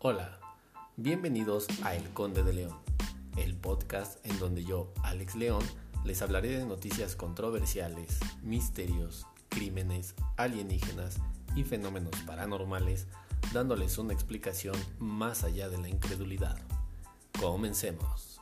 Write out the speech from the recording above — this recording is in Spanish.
Hola, bienvenidos a El Conde de León, el podcast en donde yo, Alex León, les hablaré de noticias controversiales, misterios, crímenes, alienígenas y fenómenos paranormales, dándoles una explicación más allá de la incredulidad. Comencemos.